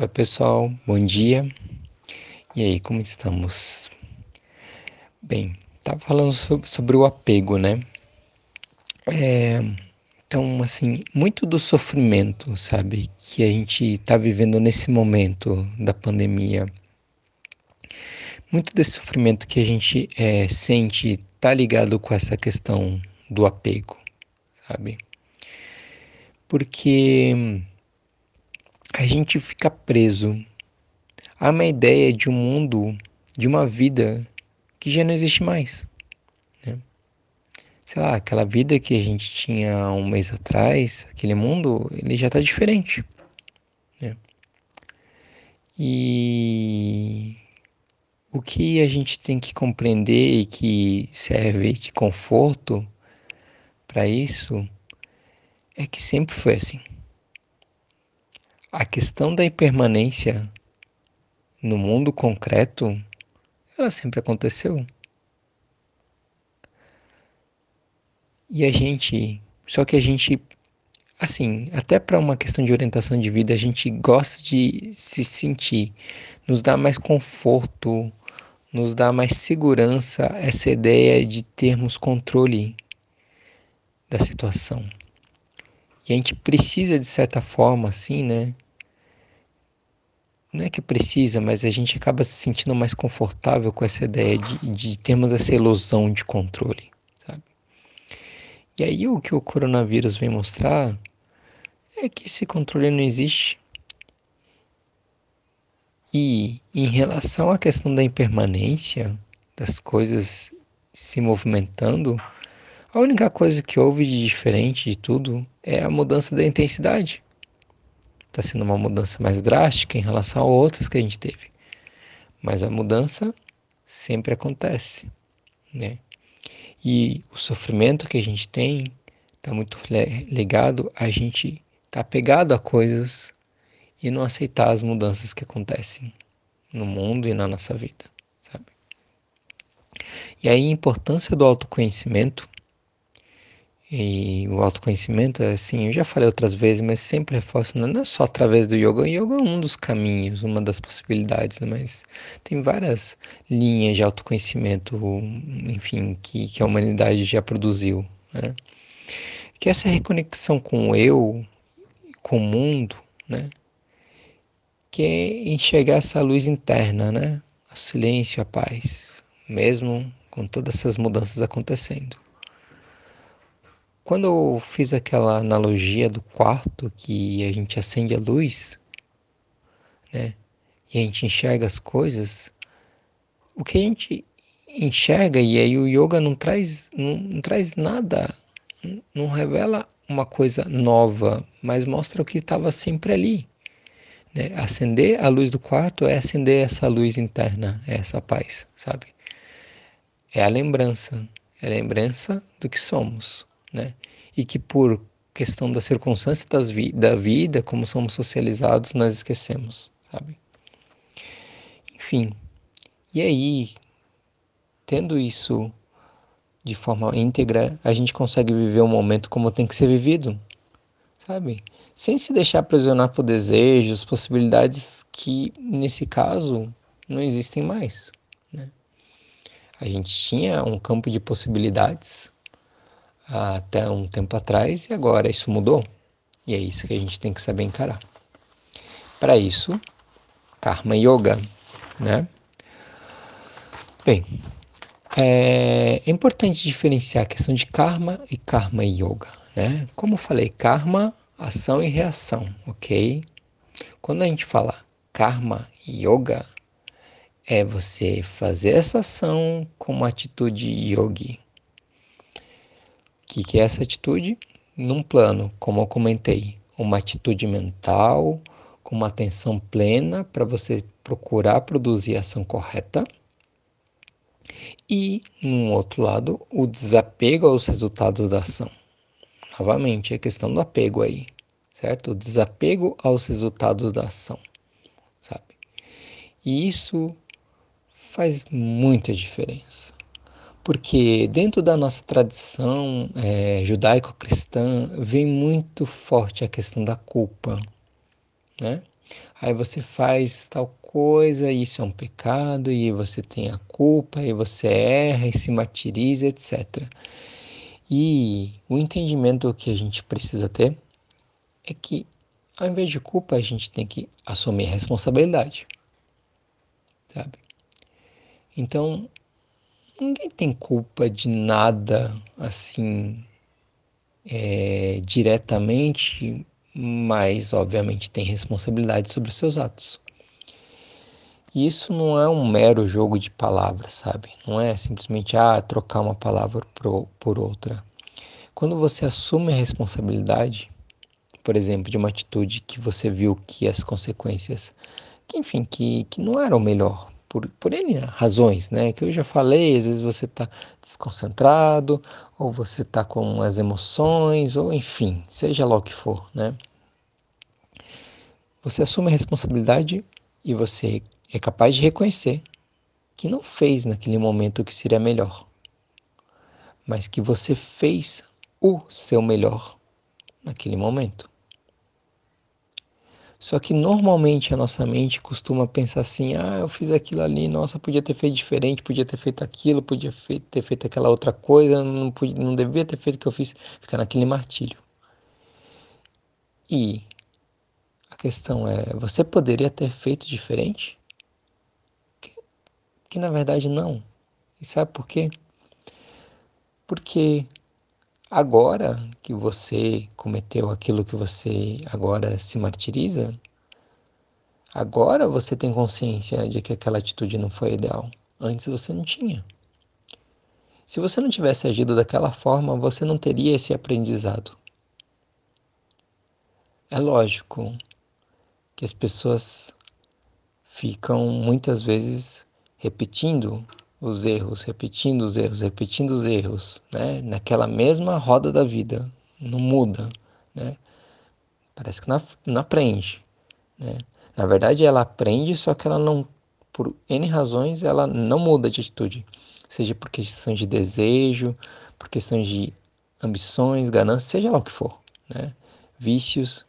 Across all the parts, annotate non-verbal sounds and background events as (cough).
Oi, pessoal, bom dia. E aí, como estamos? Bem, tava falando sobre, sobre o apego, né? É, então, assim, muito do sofrimento, sabe, que a gente tá vivendo nesse momento da pandemia, muito desse sofrimento que a gente é, sente tá ligado com essa questão do apego, sabe? Porque a gente fica preso a uma ideia de um mundo, de uma vida que já não existe mais. Né? Sei lá, aquela vida que a gente tinha um mês atrás, aquele mundo, ele já está diferente. Né? E o que a gente tem que compreender e que serve de conforto para isso é que sempre foi assim. A questão da impermanência no mundo concreto, ela sempre aconteceu. E a gente, só que a gente, assim, até para uma questão de orientação de vida, a gente gosta de se sentir, nos dá mais conforto, nos dá mais segurança essa ideia de termos controle da situação. E a gente precisa, de certa forma, assim, né? Não é que precisa, mas a gente acaba se sentindo mais confortável com essa ideia de, de termos essa ilusão de controle, sabe? E aí o que o coronavírus vem mostrar é que esse controle não existe. E em relação à questão da impermanência das coisas se movimentando, a única coisa que houve de diferente de tudo é a mudança da intensidade. Está sendo uma mudança mais drástica em relação a outras que a gente teve. Mas a mudança sempre acontece, né? E o sofrimento que a gente tem está muito ligado a gente estar tá pegado a coisas e não aceitar as mudanças que acontecem no mundo e na nossa vida, sabe? E aí a importância do autoconhecimento e o autoconhecimento, assim, eu já falei outras vezes, mas sempre reforço, não é só através do yoga. O yoga é um dos caminhos, uma das possibilidades, né? mas tem várias linhas de autoconhecimento, enfim, que, que a humanidade já produziu. Né? Que essa reconexão com o eu, com o mundo, né? que é enxergar essa luz interna, né? o silêncio, a paz, mesmo com todas essas mudanças acontecendo. Quando eu fiz aquela analogia do quarto que a gente acende a luz, né? E a gente enxerga as coisas, o que a gente enxerga e aí o yoga não traz não, não traz nada, não revela uma coisa nova, mas mostra o que estava sempre ali. Né? Acender a luz do quarto é acender essa luz interna, é essa paz, sabe? É a lembrança, é a lembrança do que somos né? E que por questão da circunstância das vi da vida, como somos socializados, nós esquecemos, sabe? Enfim, e aí, tendo isso de forma íntegra, a gente consegue viver o momento como tem que ser vivido, sabe? Sem se deixar aprisionar por desejos, possibilidades que, nesse caso, não existem mais. Né? A gente tinha um campo de possibilidades até um tempo atrás e agora isso mudou. E é isso que a gente tem que saber encarar. Para isso, Karma Yoga, né? Bem, é, é importante diferenciar a questão de karma e karma yoga, né? Como eu falei, karma, ação e reação, ok? Quando a gente fala karma yoga, é você fazer essa ação com uma atitude yogi, que, que é essa atitude? Num plano, como eu comentei, uma atitude mental, com uma atenção plena para você procurar produzir a ação correta. E, num outro lado, o desapego aos resultados da ação. Novamente, a questão do apego aí, certo? O desapego aos resultados da ação, sabe? E isso faz muita diferença porque dentro da nossa tradição é, judaico-cristã vem muito forte a questão da culpa. né? Aí você faz tal coisa, isso é um pecado, e você tem a culpa, e você erra e se martiriza, etc. E o entendimento que a gente precisa ter é que, ao invés de culpa, a gente tem que assumir responsabilidade, sabe? Então, ninguém tem culpa de nada assim é, diretamente, mas obviamente tem responsabilidade sobre os seus atos. E isso não é um mero jogo de palavras, sabe? Não é simplesmente ah, trocar uma palavra por, outra. Quando você assume a responsabilidade, por exemplo, de uma atitude que você viu que as consequências, que enfim, que, que não eram melhor por, por N razões, né? Que eu já falei, às vezes você está desconcentrado, ou você está com as emoções, ou enfim, seja lá o que for, né? Você assume a responsabilidade e você é capaz de reconhecer que não fez naquele momento o que seria melhor, mas que você fez o seu melhor naquele momento. Só que normalmente a nossa mente costuma pensar assim: ah, eu fiz aquilo ali, nossa, podia ter feito diferente, podia ter feito aquilo, podia ter feito aquela outra coisa, não, podia, não devia ter feito o que eu fiz, ficar naquele martírio. E a questão é: você poderia ter feito diferente? Que, que na verdade não. E sabe por quê? Porque Agora que você cometeu aquilo que você agora se martiriza, agora você tem consciência de que aquela atitude não foi ideal. Antes você não tinha. Se você não tivesse agido daquela forma, você não teria esse aprendizado. É lógico que as pessoas ficam muitas vezes repetindo os erros, repetindo os erros, repetindo os erros, né? Naquela mesma roda da vida, não muda, né? Parece que não, não aprende, né? Na verdade, ela aprende, só que ela não, por N razões, ela não muda de atitude. Seja por questões de desejo, por questões de ambições, ganância, seja lá o que for, né? Vícios.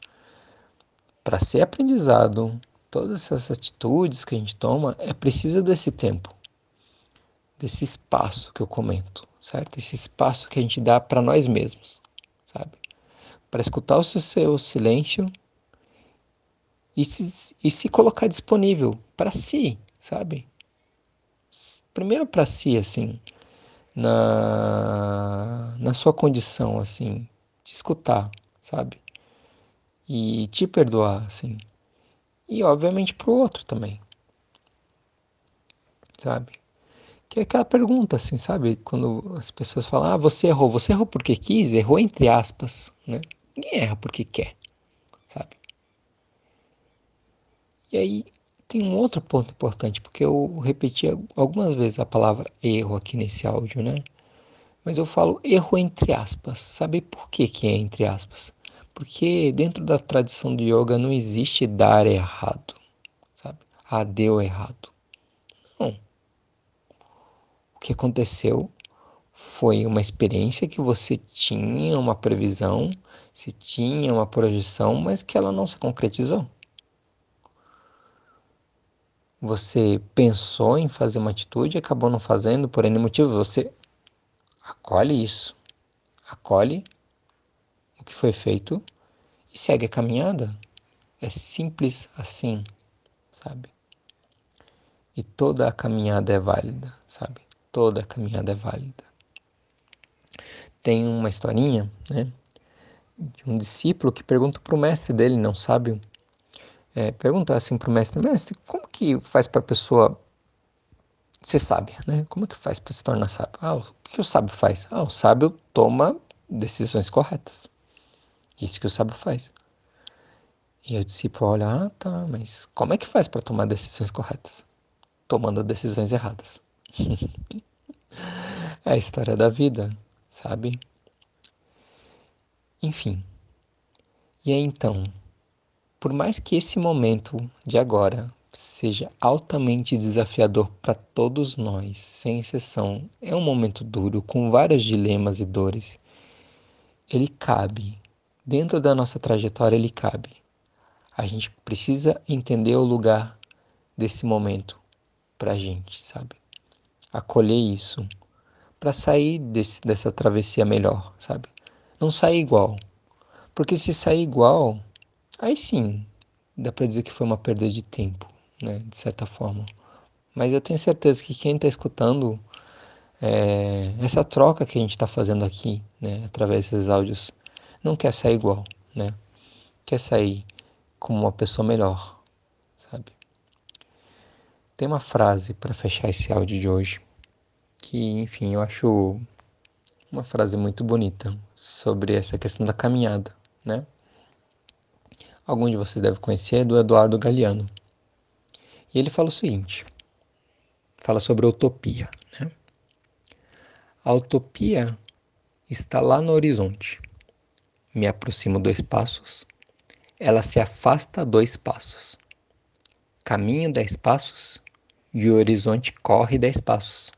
Para ser aprendizado, todas essas atitudes que a gente toma, é preciso desse tempo desse espaço que eu comento, certo? Esse espaço que a gente dá para nós mesmos, sabe? Para escutar o seu silêncio e se, e se colocar disponível para si, sabe? Primeiro para si, assim, na, na sua condição, assim, de escutar, sabe? E te perdoar, assim. E obviamente pro outro também, sabe? Que é aquela pergunta, assim, sabe? Quando as pessoas falam, ah, você errou. Você errou porque quis? Errou entre aspas, né? Ninguém erra porque quer, sabe? E aí tem um outro ponto importante, porque eu repeti algumas vezes a palavra erro aqui nesse áudio, né? Mas eu falo erro entre aspas. Sabe por que, que é entre aspas? Porque dentro da tradição do yoga não existe dar errado, sabe? Ah, deu errado que aconteceu foi uma experiência que você tinha uma previsão, se tinha uma projeção, mas que ela não se concretizou. Você pensou em fazer uma atitude e acabou não fazendo por N motivo. Você acolhe isso, acolhe o que foi feito e segue a caminhada. É simples assim, sabe? E toda a caminhada é válida, sabe? Toda caminhada é válida. Tem uma historinha, né, de um discípulo que pergunta para o mestre dele, não sabe, é, pergunta assim para o mestre, mestre, como que faz para a pessoa ser sábia, né? Como que faz para se tornar sábio? Ah, o que o sábio faz? Ah, o sábio toma decisões corretas. Isso que o sábio faz. E o discípulo olha, ah, tá, mas como é que faz para tomar decisões corretas? Tomando decisões erradas. (laughs) é a história da vida, sabe? Enfim. E aí então, por mais que esse momento de agora seja altamente desafiador para todos nós, sem exceção, é um momento duro, com vários dilemas e dores, ele cabe, dentro da nossa trajetória, ele cabe A gente precisa entender o lugar desse momento pra gente, sabe? Acolher isso para sair desse, dessa travessia melhor, sabe? Não sair igual. Porque se sair igual, aí sim, dá para dizer que foi uma perda de tempo, né, de certa forma. Mas eu tenho certeza que quem está escutando é, essa troca que a gente está fazendo aqui, né, através desses áudios, não quer sair igual, né? Quer sair como uma pessoa melhor? Tem uma frase para fechar esse áudio de hoje que, enfim, eu acho uma frase muito bonita sobre essa questão da caminhada, né? Algum de vocês deve conhecer, é do Eduardo Galeano. E ele fala o seguinte: fala sobre a utopia, né? A utopia está lá no horizonte. Me aproximo dois passos, ela se afasta dois passos. Caminho dez passos e o horizonte corre dez passos.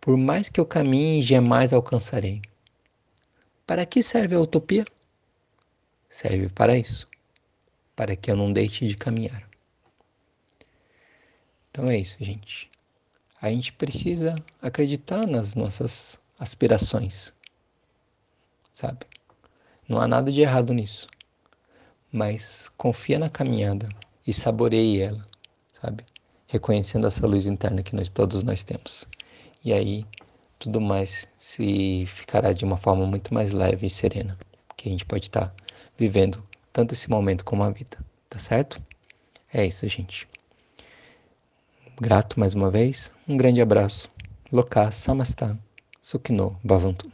Por mais que eu caminhe, jamais alcançarei. Para que serve a utopia? Serve para isso, para que eu não deixe de caminhar. Então é isso, gente. A gente precisa acreditar nas nossas aspirações, sabe? Não há nada de errado nisso, mas confia na caminhada e saboreie ela, sabe? Reconhecendo essa luz interna que nós todos nós temos. E aí tudo mais se ficará de uma forma muito mais leve e serena, que a gente pode estar vivendo tanto esse momento como a vida, tá certo? É isso, gente. Grato mais uma vez, um grande abraço. Loka Samastha Sukhino Bhavantu.